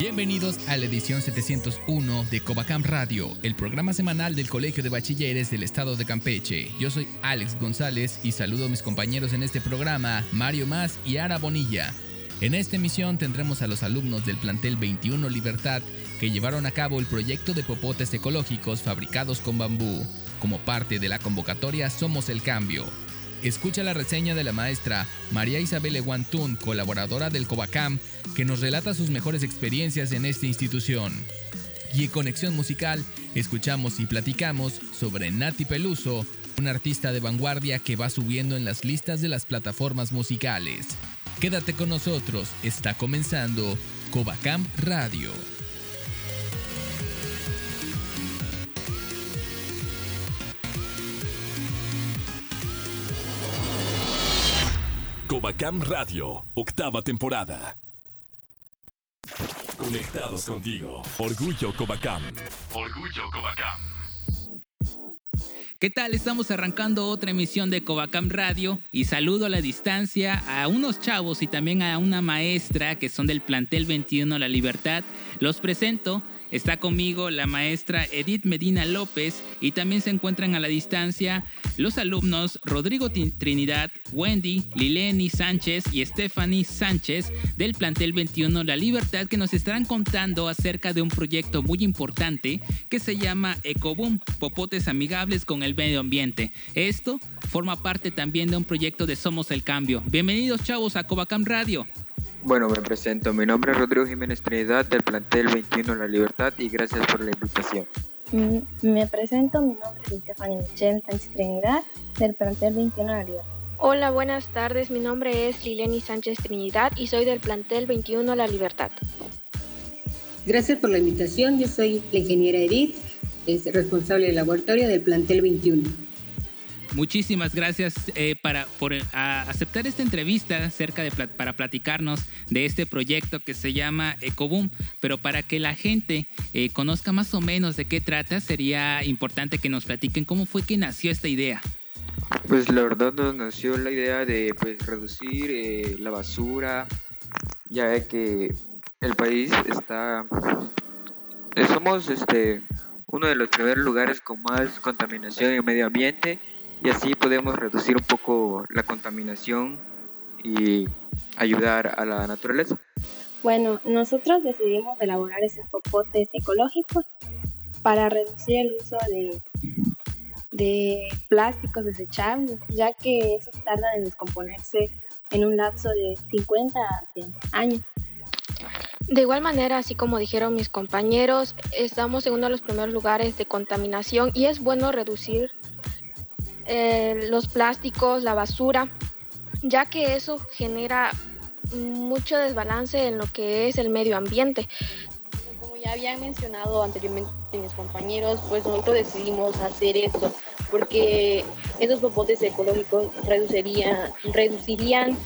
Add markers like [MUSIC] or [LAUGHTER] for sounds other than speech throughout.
Bienvenidos a la edición 701 de Covacam Radio, el programa semanal del Colegio de Bachilleres del Estado de Campeche. Yo soy Alex González y saludo a mis compañeros en este programa, Mario Más y Ara Bonilla. En esta emisión tendremos a los alumnos del plantel 21 Libertad que llevaron a cabo el proyecto de popotes ecológicos fabricados con bambú. Como parte de la convocatoria Somos el Cambio, Escucha la reseña de la maestra María Isabel Eguantún, colaboradora del Covacam, que nos relata sus mejores experiencias en esta institución. Y en Conexión Musical, escuchamos y platicamos sobre Nati Peluso, un artista de vanguardia que va subiendo en las listas de las plataformas musicales. Quédate con nosotros, está comenzando Covacam Radio. Covacam Radio, octava temporada. Conectados contigo. Orgullo Covacam. Orgullo Covacam. ¿Qué tal? Estamos arrancando otra emisión de Covacam Radio y saludo a la distancia a unos chavos y también a una maestra que son del plantel 21 La Libertad. Los presento. Está conmigo la maestra Edith Medina López y también se encuentran a la distancia los alumnos Rodrigo Trinidad, Wendy, Lileni Sánchez y Stephanie Sánchez del plantel 21 La Libertad que nos estarán contando acerca de un proyecto muy importante que se llama Ecoboom, Popotes Amigables con el Medio Ambiente. Esto forma parte también de un proyecto de Somos el Cambio. Bienvenidos chavos a Covacam Radio. Bueno, me presento. Mi nombre es Rodrigo Jiménez Trinidad del plantel 21 La Libertad y gracias por la invitación. Mm, me presento, mi nombre es Stephanie Michelle Sánchez Trinidad del plantel 21 La Libertad. Hola, buenas tardes. Mi nombre es Lileni Sánchez Trinidad y soy del plantel 21 La Libertad. Gracias por la invitación. Yo soy la ingeniera Edith, es responsable del laboratorio del plantel 21. Muchísimas gracias eh, para, por aceptar esta entrevista acerca de para platicarnos de este proyecto que se llama Ecoboom. Pero para que la gente eh, conozca más o menos de qué trata, sería importante que nos platiquen cómo fue que nació esta idea. Pues la verdad nos nació la idea de pues, reducir eh, la basura, ya que el país está... Somos este, uno de los primeros lugares con más contaminación en medio ambiente y así podemos reducir un poco la contaminación y ayudar a la naturaleza. Bueno, nosotros decidimos elaborar esos popotes ecológicos para reducir el uso de, de plásticos desechables, ya que esos tardan en descomponerse en un lapso de 50 a 100 años. De igual manera, así como dijeron mis compañeros, estamos en uno de los primeros lugares de contaminación y es bueno reducir eh, los plásticos, la basura, ya que eso genera mucho desbalance en lo que es el medio ambiente. Como ya habían mencionado anteriormente mis compañeros, pues nosotros decidimos hacer esto porque esos popotes ecológicos reducirían, reducirían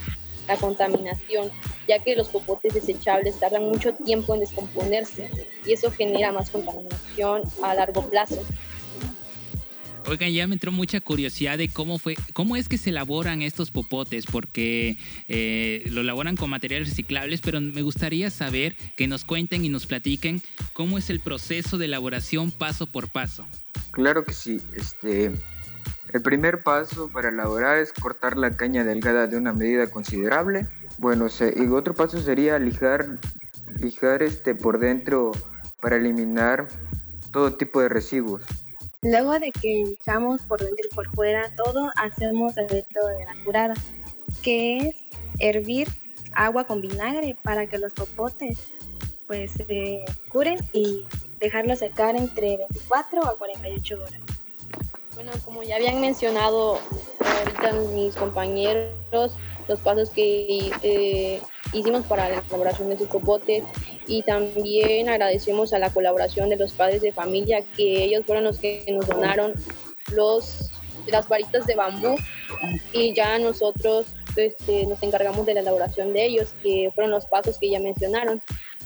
la contaminación, ya que los popotes desechables tardan mucho tiempo en descomponerse y eso genera más contaminación a largo plazo. Oigan, ya me entró mucha curiosidad de cómo fue, cómo es que se elaboran estos popotes, porque eh, lo elaboran con materiales reciclables, pero me gustaría saber que nos cuenten y nos platiquen cómo es el proceso de elaboración paso por paso. Claro que sí, este, el primer paso para elaborar es cortar la caña delgada de una medida considerable. Bueno, y otro paso sería lijar, lijar este por dentro para eliminar todo tipo de residuos. Luego de que echamos por dentro y por fuera todo, hacemos el método de la curada, que es hervir agua con vinagre para que los popotes pues se curen y dejarlos secar entre 24 a 48 horas. Bueno, como ya habían mencionado ahorita mis compañeros, los pasos que eh, hicimos para la elaboración de sus popotes y también agradecemos a la colaboración de los padres de familia que ellos fueron los que nos donaron los las varitas de bambú y ya nosotros este, nos encargamos de la elaboración de ellos, que fueron los pasos que ya mencionaron.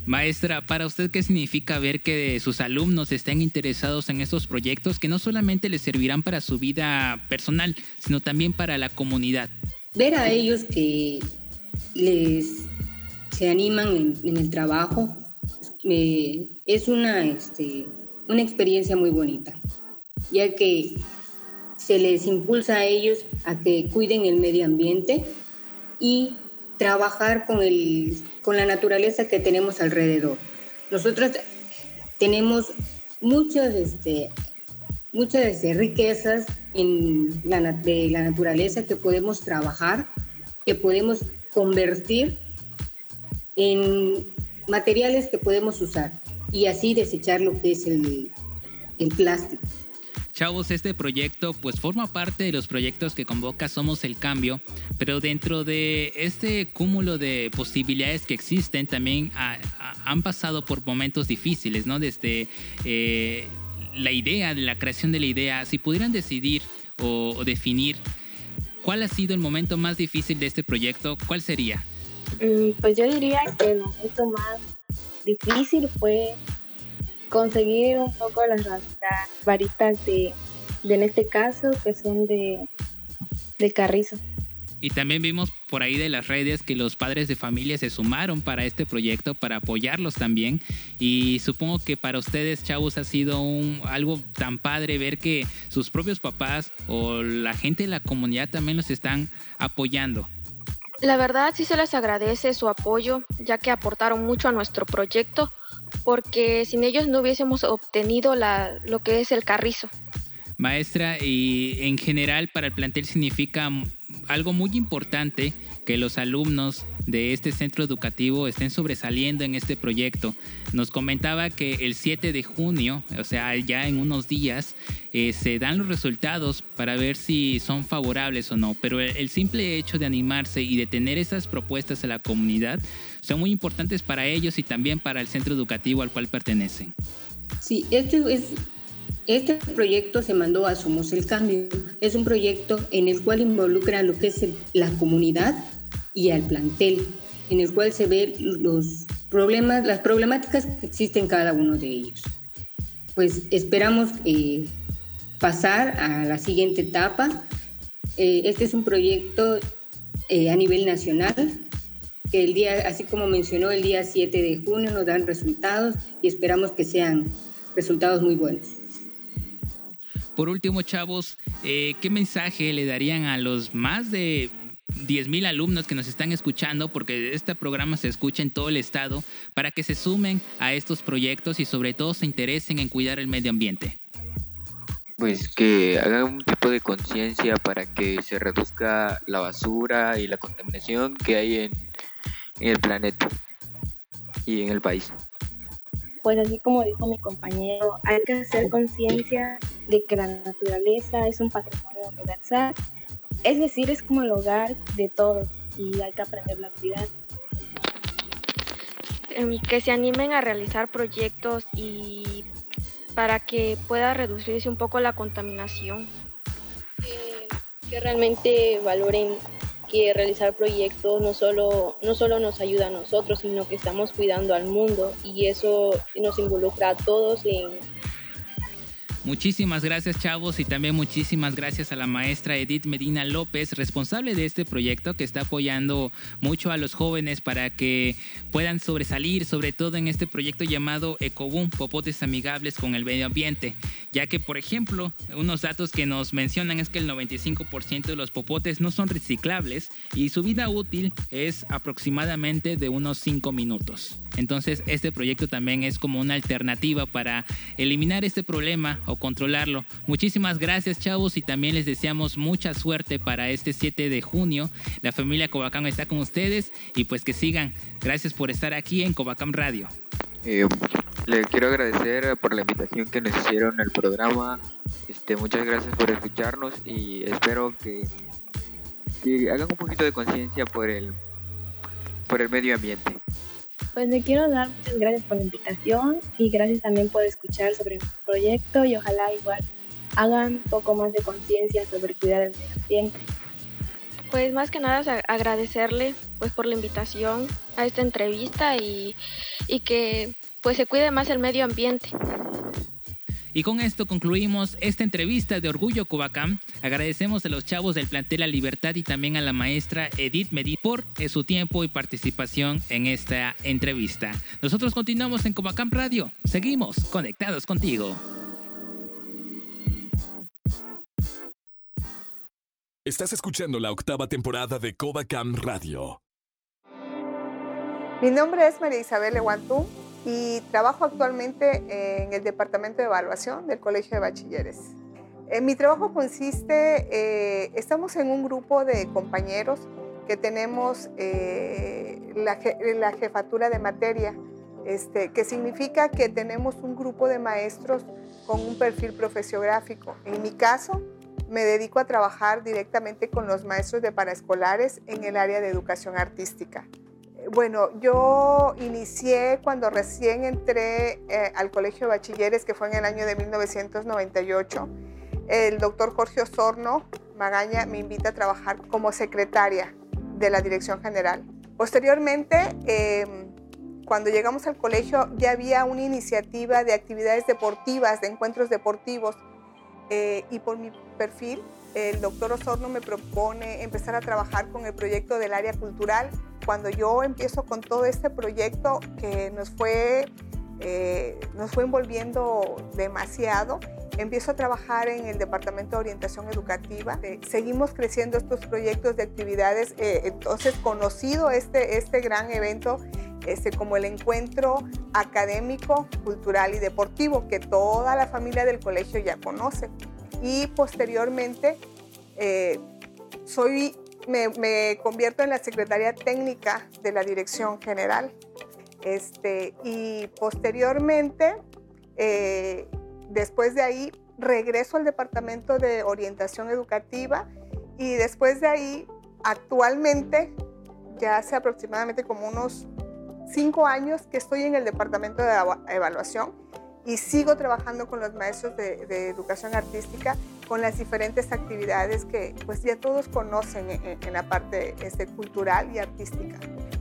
Maestra, para usted, ¿qué significa ver que sus alumnos estén interesados en estos proyectos que no solamente les servirán para su vida personal, sino también para la comunidad? Ver a ellos que les se animan en, el trabajo es una, este, una experiencia muy bonita, ya que se les impulsa a ellos a que cuiden el medio ambiente y trabajar con, el, con la naturaleza que tenemos alrededor. Nosotros tenemos muchas, este, muchas este, riquezas en la, de la naturaleza que podemos trabajar, que podemos convertir en materiales que podemos usar y así desechar lo que es el, el plástico. Chavos, este proyecto pues forma parte de los proyectos que convoca Somos el Cambio, pero dentro de este cúmulo de posibilidades que existen también han pasado por momentos difíciles, ¿no? Desde eh, la idea, de la creación de la idea, si pudieran decidir o, definir cuál ha sido el momento más difícil de este proyecto, ¿cuál sería? Mm, pues yo diría que el momento más difícil fue conseguir un poco las, varitas de, en este caso, que son de, de carrizo. Y también vimos por ahí de las redes que los padres de familia se sumaron para este proyecto, para apoyarlos también. Y supongo que para ustedes, chavos, ha sido un, algo tan padre ver que sus propios papás o la gente de la comunidad también los están apoyando. La verdad sí se les agradece su apoyo, ya que aportaron mucho a nuestro proyecto porque sin ellos no hubiésemos obtenido lo que es el carrizo. Maestra, y en general para el plantel significa algo muy importante que los alumnos de este centro educativo estén sobresaliendo en este proyecto. Nos comentaba que el 7 de junio, o sea, ya en unos días, eh, se dan los resultados para ver si son favorables o no. Pero el, simple hecho de animarse y de tener esas propuestas a la comunidad son muy importantes para ellos y también para el centro educativo al cual pertenecen. Sí, este es este proyecto se mandó a Somos el Cambio. Es un proyecto en el cual involucra lo que es la comunidad y al plantel, en el cual se ven los problemas, las problemáticas que existen cada uno de ellos. Pues esperamos eh, pasar a la siguiente etapa. Eh, este es un proyecto eh, a nivel nacional que el día, así como mencionó, el día 7 de junio nos dan resultados y esperamos que sean resultados muy buenos. Por último, chavos, ¿qué mensaje le darían a los más de 10.000 alumnos que nos están escuchando, porque este programa se escucha en todo el estado, para que se sumen a estos proyectos y sobre todo se interesen en cuidar el medio ambiente? Pues que hagan un tipo de conciencia para que se reduzca la basura y la contaminación que hay en, en el planeta y en el país. Pues así como dijo mi compañero, hay que hacer conciencia de que la naturaleza es un patrimonio universal es decir, es como el hogar de todos y hay que aprender la cuidar. Em, que se animen a realizar proyectos y para que pueda reducirse un poco la contaminación. que realmente valoren que realizar proyectos no solo, no solo nos ayuda a nosotros, sino que estamos cuidando al mundo y eso nos involucra a todos en Muchísimas gracias chavos y también muchísimas gracias a la maestra Edith Medina López, responsable de este proyecto que está apoyando mucho a los jóvenes para que puedan sobresalir, sobre todo en este proyecto llamado Ecoboom, Popotes Amigables con el Medio Ambiente, ya que por ejemplo, unos datos que nos mencionan es que el 95% de los popotes no son reciclables y su vida útil es aproximadamente de unos 5 minutos. Entonces este proyecto también es como una alternativa para eliminar este problema o controlarlo. Muchísimas gracias chavos y también les deseamos mucha suerte para este 7 de junio. La familia Cobacam está con ustedes y pues que sigan. Gracias por estar aquí en Cobacam Radio. Eh, le quiero agradecer por la invitación que nos hicieron al programa. Este, muchas gracias por escucharnos y espero que, que hagan un poquito de conciencia por el, por el medio ambiente. Pues le quiero dar muchas gracias por la invitación y gracias también por escuchar sobre mi proyecto y ojalá igual hagan un poco más de conciencia sobre cuidar el medio ambiente. Pues más que nada agradecerle pues por la invitación a esta entrevista y, y que pues se cuide más el medio ambiente. Y con esto concluimos esta entrevista de Orgullo Cubacam. Agradecemos a los chavos del plantel La Libertad y también a la maestra Edith Medit por su tiempo y participación en esta entrevista. Nosotros continuamos en Cubacam Radio. Seguimos conectados contigo. Estás escuchando la octava temporada de Covacam Radio. Mi nombre es María Isabel Eguantú y trabajo actualmente en el Departamento de Evaluación del Colegio de Bachilleres. En mi trabajo consiste, eh, estamos en un grupo de compañeros que tenemos eh, la, la, jefatura de materia, este, que significa que tenemos un grupo de maestros con un perfil profesiográfico. En mi caso, me dedico a trabajar directamente con los maestros de paraescolares en el área de educación artística. Bueno, yo inicié cuando recién entré eh, al Colegio de Bachilleres, que fue en el año de 1998. El doctor Jorge Osorno Magaña me invita a trabajar como secretaria de la Dirección General. Posteriormente, em, cuando llegamos al colegio, ya había una iniciativa de actividades deportivas, de encuentros deportivos, eh, y por mi perfil, el doctor Osorno me propone empezar a trabajar con el proyecto del área cultural. Cuando yo empiezo con todo este proyecto que nos fue, eh, nos fue envolviendo demasiado, empiezo a trabajar en el Departamento de Orientación Educativa. Eh, seguimos creciendo estos proyectos de actividades. entonces, conocido este, este gran evento este, como el encuentro académico, cultural y deportivo que toda la familia del colegio ya conoce. Y posteriormente eh, soy, me, convierto en la secretaria técnica de la dirección general. Este, y posteriormente, eh, después de ahí, regreso al departamento de orientación educativa y después de ahí, actualmente, ya hace aproximadamente como unos cinco años que estoy en el departamento de evaluación y sigo trabajando con los maestros de, educación artística con las diferentes actividades que pues ya todos conocen en, la parte este, cultural y artística.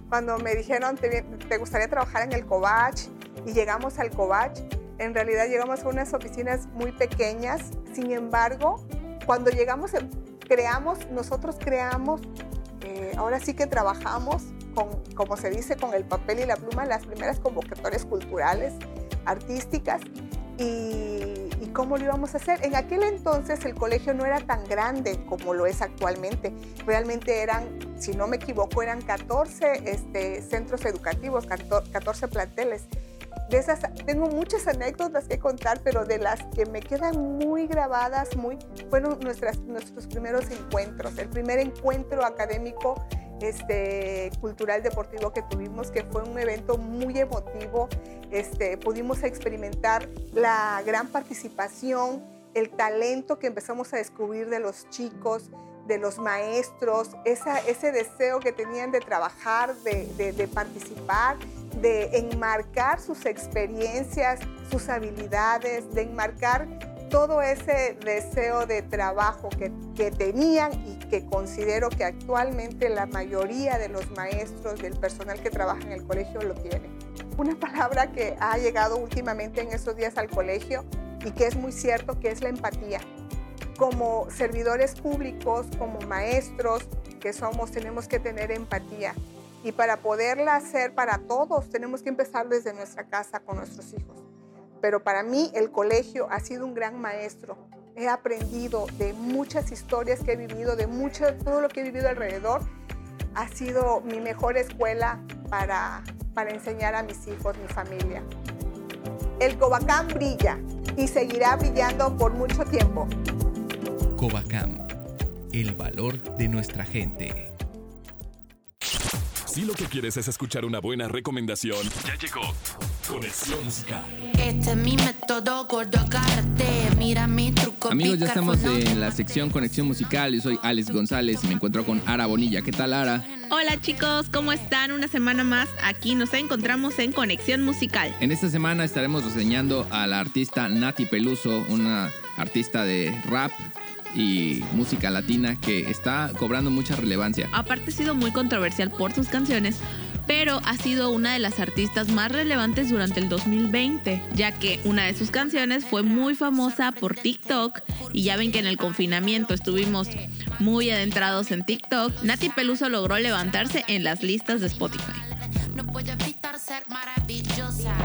Cuando me dijeron, ¿te, te gustaría trabajar en el COVACH? Y llegamos al COVACH, en realidad llegamos a unas oficinas muy pequeñas, sin embargo, cuando llegamos, creamos, nosotros creamos, eh, ahora sí que trabajamos como se dice, con el papel y la pluma, las primeras convocatorias culturales, artísticas. Y, y, cómo lo íbamos a hacer. En aquel entonces el colegio no era tan grande como lo es actualmente. Realmente eran, si no me equivoco, eran 14 este, centros educativos, 14 planteles. De esas tengo muchas anécdotas que contar, pero de las que me quedan muy grabadas, muy, fueron nuestras, nuestros primeros encuentros. El primer encuentro académico este, cultural deportivo que tuvimos, que fue un evento muy emotivo. Este, pudimos experimentar la gran participación, el talento que empezamos a descubrir de los chicos, de los maestros, ese deseo que tenían de trabajar, de participar, de enmarcar sus experiencias, sus habilidades, de enmarcar todo ese deseo de trabajo que, que, tenían y que considero que actualmente la mayoría de los maestros, del personal que trabaja en el colegio lo tiene. Una palabra que ha llegado últimamente en estos días al colegio y que es muy cierto, que es la empatía. Como servidores públicos, como maestros que somos, tenemos que tener empatía. Y para poderla hacer para todos, tenemos que empezar desde nuestra casa con nuestros hijos pero para mí el colegio ha sido un gran maestro. He aprendido de muchas historias que he vivido, de mucho, todo lo que he vivido alrededor. Ha sido mi mejor escuela para, para enseñar a mis hijos, mi familia. El Covacam brilla y seguirá brillando por mucho tiempo. Covacam, el valor de nuestra gente. Si lo que quieres es escuchar una buena recomendación, ya llegó Conexión Musical. Este es mi método gordo, agárrate Amigos, ya estamos en la sección Conexión Musical. Yo soy Alex González y me encuentro con Ara Bonilla. ¿Qué tal, Ara? Hola chicos, ¿cómo están? Una semana más aquí nos encontramos en Conexión Musical. En esta semana estaremos reseñando a la artista Nati Peluso, una artista de rap y música latina que está cobrando mucha relevancia. Aparte ha sido muy controversial por sus canciones, pero ha sido una de las artistas más relevantes durante el 2020, ya que una de sus canciones fue muy famosa por TikTok y ya ven que en el confinamiento estuvimos muy adentrados en TikTok. Nati Peluso logró levantarse en las listas de Spotify. No puedo evitar ser maravillosa.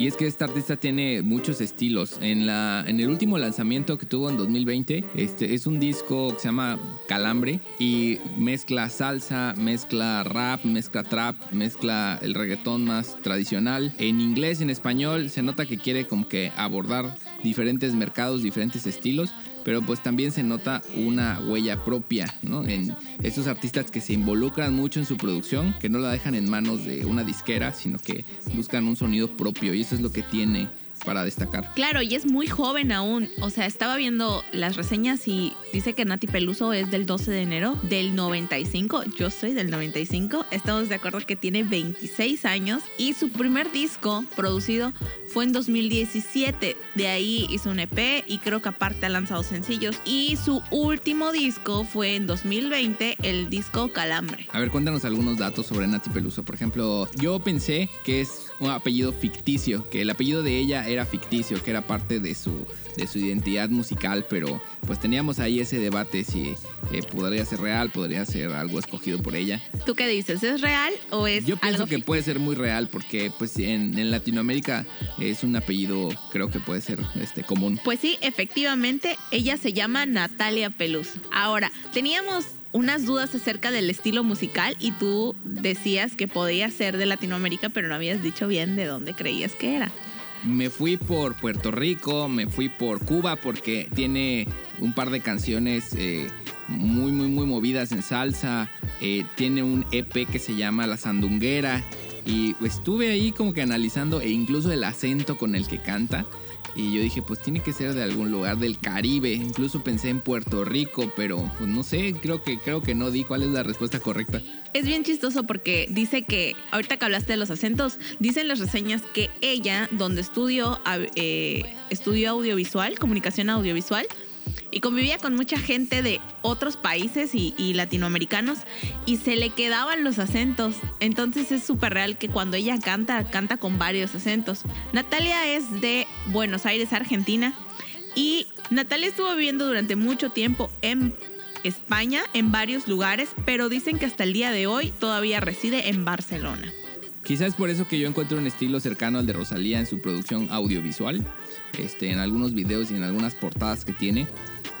Y es que esta artista tiene muchos estilos. En, la, en el último lanzamiento que tuvo en 2020, este, es un disco que se llama Calambre y mezcla salsa, mezcla rap, mezcla trap, mezcla el reggaetón más tradicional. En inglés, en español, se nota que quiere como que abordar diferentes mercados, diferentes estilos pero pues también se nota una huella propia, ¿no? En estos artistas que se involucran mucho en su producción, que no la dejan en manos de una disquera, sino que buscan un sonido propio y eso es lo que tiene para destacar. Claro, y es muy joven aún. O sea, estaba viendo las reseñas y dice que Nati Peluso es del 12 de enero del 95. Yo soy del 95. Estamos de acuerdo que tiene 26 años y su primer disco producido fue en 2017. De ahí hizo un EP y creo que aparte ha lanzado sencillos. Y su último disco fue en 2020, el disco Calambre. A ver, cuéntanos algunos datos sobre Nati Peluso. Por ejemplo, yo pensé que es un apellido ficticio, que el apellido de ella era ficticio, que era parte de su, de su identidad musical, pero pues teníamos ahí ese debate si eh, podría ser real, podría ser algo escogido por ella. ¿Tú qué dices? ¿Es real o es Yo pienso que puede ser muy real porque pues en, en, Latinoamérica es un apellido creo que puede ser este común. Pues sí, efectivamente, ella se llama Natalia Peluso. Ahora, teníamos unas dudas acerca del estilo musical y tú decías que podía ser de Latinoamérica, pero no habías dicho bien de dónde creías que era. Me fui por Puerto Rico, me fui por Cuba porque tiene un par de canciones eh, muy, muy, muy movidas en salsa. Eh, tiene un EP que se llama La Sandunguera. Y estuve ahí como que analizando e incluso el acento con el que canta. Y yo dije, pues tiene que ser de algún lugar del Caribe. Incluso pensé en Puerto Rico, pero pues no sé, creo que, creo que no di cuál es la respuesta correcta. Es bien chistoso porque dice que, ahorita que hablaste de los acentos, dicen las reseñas que ella, donde estudió, eh, estudió audiovisual, comunicación audiovisual, y convivía con mucha gente de otros países y, latinoamericanos y se le quedaban los acentos. Entonces es súper real que cuando ella canta, canta con varios acentos. Natalia es de Buenos Aires, Argentina. Y Natalia estuvo viviendo durante mucho tiempo en España, en varios lugares, pero dicen que hasta el día de hoy todavía reside en Barcelona. Quizás por eso que yo encuentro un estilo cercano al de Rosalía en su producción audiovisual, este, en algunos videos y en algunas portadas que tiene.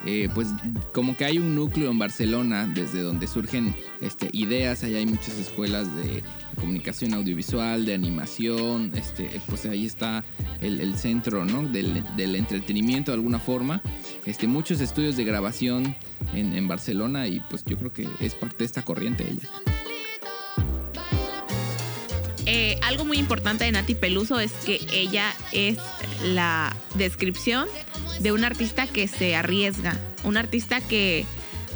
Eh, pues como que hay un núcleo en Barcelona desde donde surgen este, ideas, ahí hay muchas escuelas de comunicación audiovisual, de animación, este, pues ahí está el, centro ¿no? del, entretenimiento de alguna forma, este, muchos estudios de grabación en, en Barcelona y pues yo creo que es parte de esta corriente ella. Eh, algo muy importante de Nati Peluso es que ella es la descripción de un artista que se arriesga, un artista que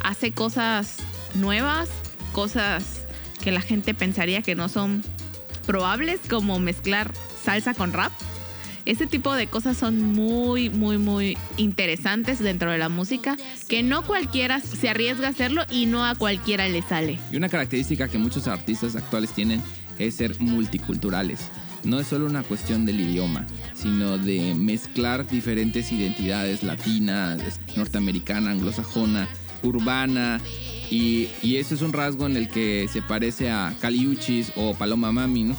hace cosas nuevas, cosas que la gente pensaría que no son probables, como mezclar salsa con rap. Ese tipo de cosas son muy, muy, muy interesantes dentro de la música, que no cualquiera se arriesga a hacerlo y no a cualquiera le sale. Y una característica que muchos artistas actuales tienen es ser multiculturales. No es solo una cuestión del idioma, sino de mezclar diferentes identidades latinas, norteamericana, anglosajona, urbana. Y, eso es un rasgo en el que se parece a Caliuchis o Paloma Mami, ¿no?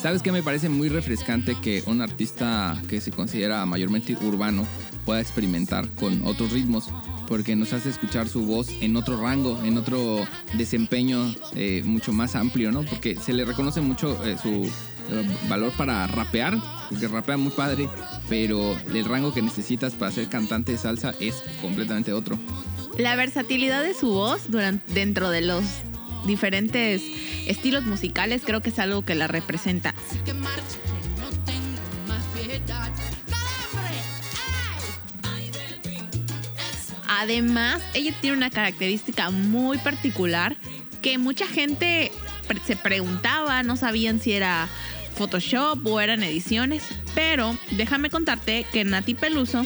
¿Sabes qué me parece muy refrescante que un artista que se considera mayormente urbano pueda experimentar con otros ritmos? porque nos hace escuchar su voz en otro rango, en otro desempeño eh, mucho más amplio, ¿no? Porque se le reconoce mucho eh, su eh, valor para rapear, porque rapea muy padre, pero el rango que necesitas para ser cantante de salsa es completamente otro. La versatilidad de su voz durante, dentro de los diferentes estilos musicales creo que es algo que la representa. Además, ella tiene una característica muy particular que mucha gente se preguntaba, no sabían si era Photoshop o eran ediciones, pero déjame contarte que Nati Peluso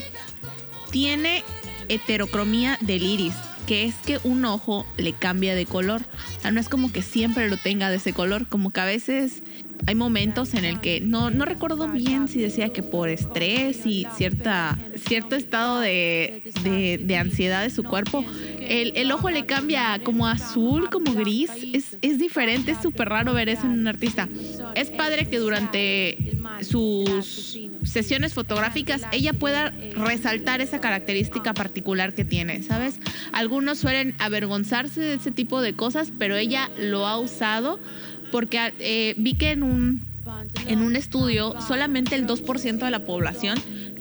tiene heterocromía del iris, que es que un ojo le cambia de color. O sea, no es como que siempre lo tenga de ese color, como que a veces hay momentos en el que no, no recuerdo bien si decía que por estrés y cierta, cierto estado de, de, ansiedad de su cuerpo, el, el, ojo le cambia como azul, como gris. Es, es diferente, es súper raro ver eso en un artista. Es padre que durante sus sesiones fotográficas ella pueda resaltar esa característica particular que tiene, ¿sabes? Algunos suelen avergonzarse de ese tipo de cosas, pero ella lo ha usado porque eh, vi que en un, en un estudio solamente el 2% de la población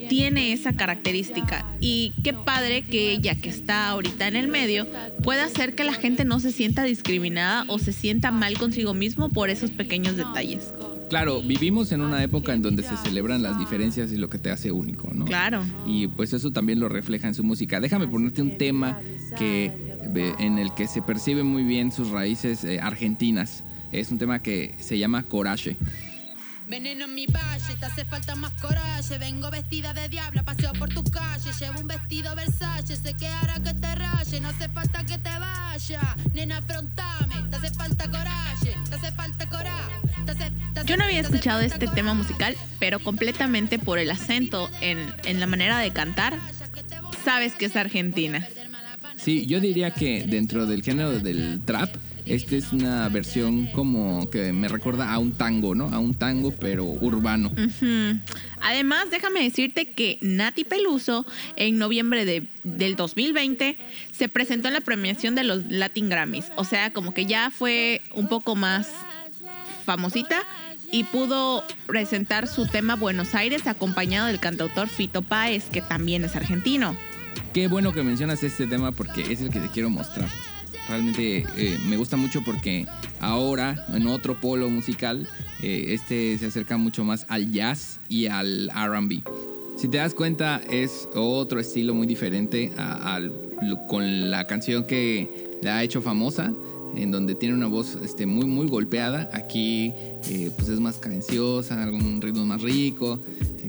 tiene esa característica. Y qué padre que ella, que está ahorita en el medio, pueda hacer que la gente no se sienta discriminada o se sienta mal consigo mismo por esos pequeños detalles. Claro, vivimos en una época en donde se celebran las diferencias y lo que te hace único, ¿no? Claro. Y pues eso también lo refleja en su música. Déjame ponerte un tema que en el que se percibe muy bien sus raíces eh, argentinas. Es un tema que se llama Coraje. Veneno en mi valle, te hace falta más coraje. Vengo vestida de diabla, paseo por tus calles. Llevo un vestido Versace, sé que hará que te raye. No hace falta que te vaya, nena, afrontame. Te hace falta coraje, te hace falta coraje. Yo no había escuchado este tema musical, pero completamente por el acento en, en la manera de cantar, sabes que es argentina. Sí, yo diría que dentro del género del trap, esta es una versión como que me recuerda a un tango, ¿no? A un tango, pero urbano. Además, déjame decirte que Nati Peluso, en noviembre de, del 2020, se presentó en la premiación de los Latin Grammys. O sea, como que ya fue un poco más famosita y pudo presentar su tema Buenos Aires acompañado del cantautor Fito Páez, que también es argentino. Qué bueno que mencionas este tema porque es el que te quiero mostrar. Realmente eh, me gusta mucho porque ahora, en otro polo musical, eh, este se acerca mucho más al jazz y al RB. Si te das cuenta, es otro estilo muy diferente con la canción que la ha hecho famosa, en donde tiene una voz este, muy, muy golpeada. Aquí eh, pues es más cadenciosa, algún ritmo más rico,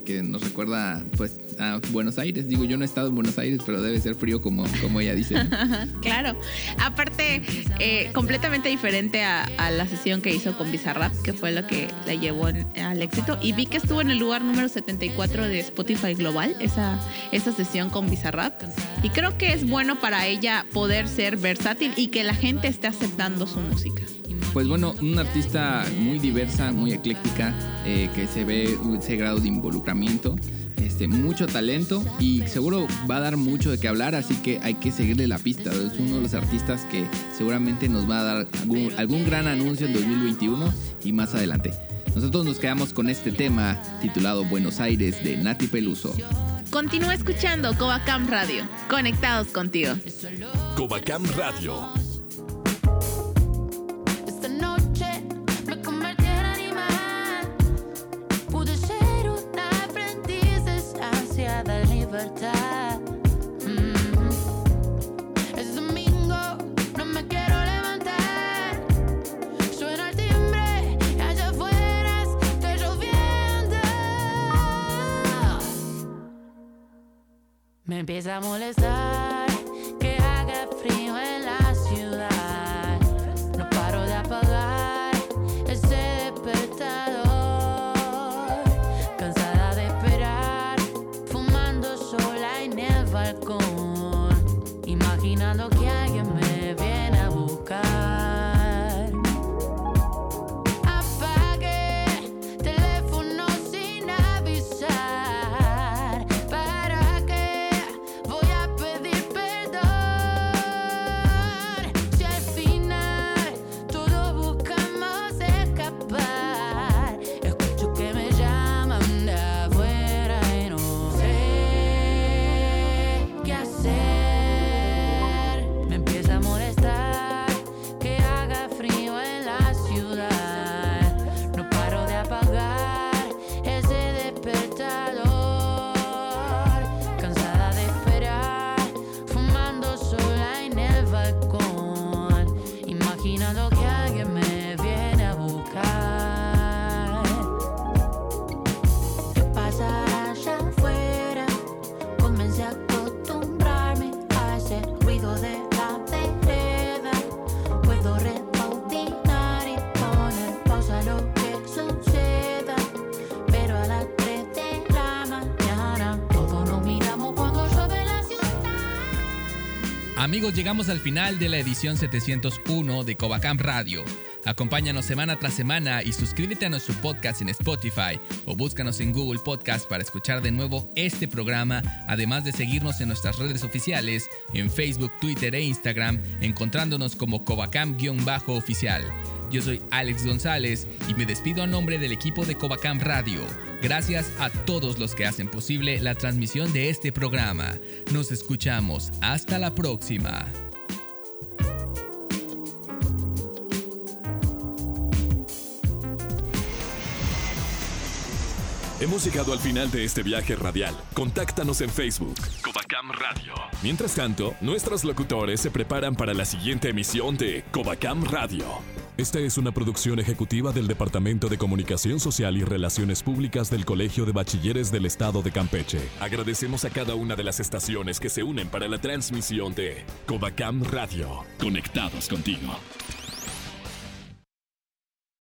que nos recuerda pues a Buenos Aires. Digo, yo no he estado en Buenos Aires, pero debe ser frío como, como ella dice. [LAUGHS] claro. Aparte, eh, completamente diferente a, la sesión que hizo con Bizarrap, que fue lo que la llevó al éxito. Y vi que estuvo en el lugar número 74 de Spotify Global, esa, esa sesión con Bizarrap. Y creo que es bueno para ella poder ser versátil y que la gente esté aceptando su música. Pues bueno, una artista muy diversa, muy ecléctica, eh, que se ve ese grado de involucramiento. Este, mucho talento y seguro va a dar mucho de qué hablar, así que hay que seguirle la pista. Es uno de los artistas que seguramente nos va a dar algún, algún gran anuncio en 2021 y más adelante. Nosotros nos quedamos con este tema titulado Buenos Aires de Nati Peluso. Continúa escuchando Covacam Radio, conectados contigo. Covacam Radio empieza a molestar Amigos, llegamos al final de la edición 701 de Covacamp Radio. Acompáñanos semana tras semana y suscríbete a nuestro podcast en Spotify o búscanos en Google Podcast para escuchar de nuevo este programa, además de seguirnos en nuestras redes oficiales, en Facebook, Twitter e Instagram, encontrándonos como Covacamp-oficial. Yo soy Alex González y me despido a nombre del equipo de Covacamp Radio. Gracias a todos los que hacen posible la transmisión de este programa. Nos escuchamos. Hasta la próxima. Hemos llegado al final de este viaje radial. Contáctanos en Facebook. Covacam Radio. Mientras tanto, nuestros locutores se preparan para la siguiente emisión de Covacam Radio. Esta es una producción ejecutiva del Departamento de Comunicación Social y Relaciones Públicas del Colegio de Bachilleres del Estado de Campeche. Agradecemos a cada una de las estaciones que se unen para la transmisión de Covacam Radio. Conectados contigo.